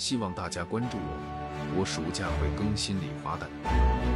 希望大家关注我我暑假会更新李华的。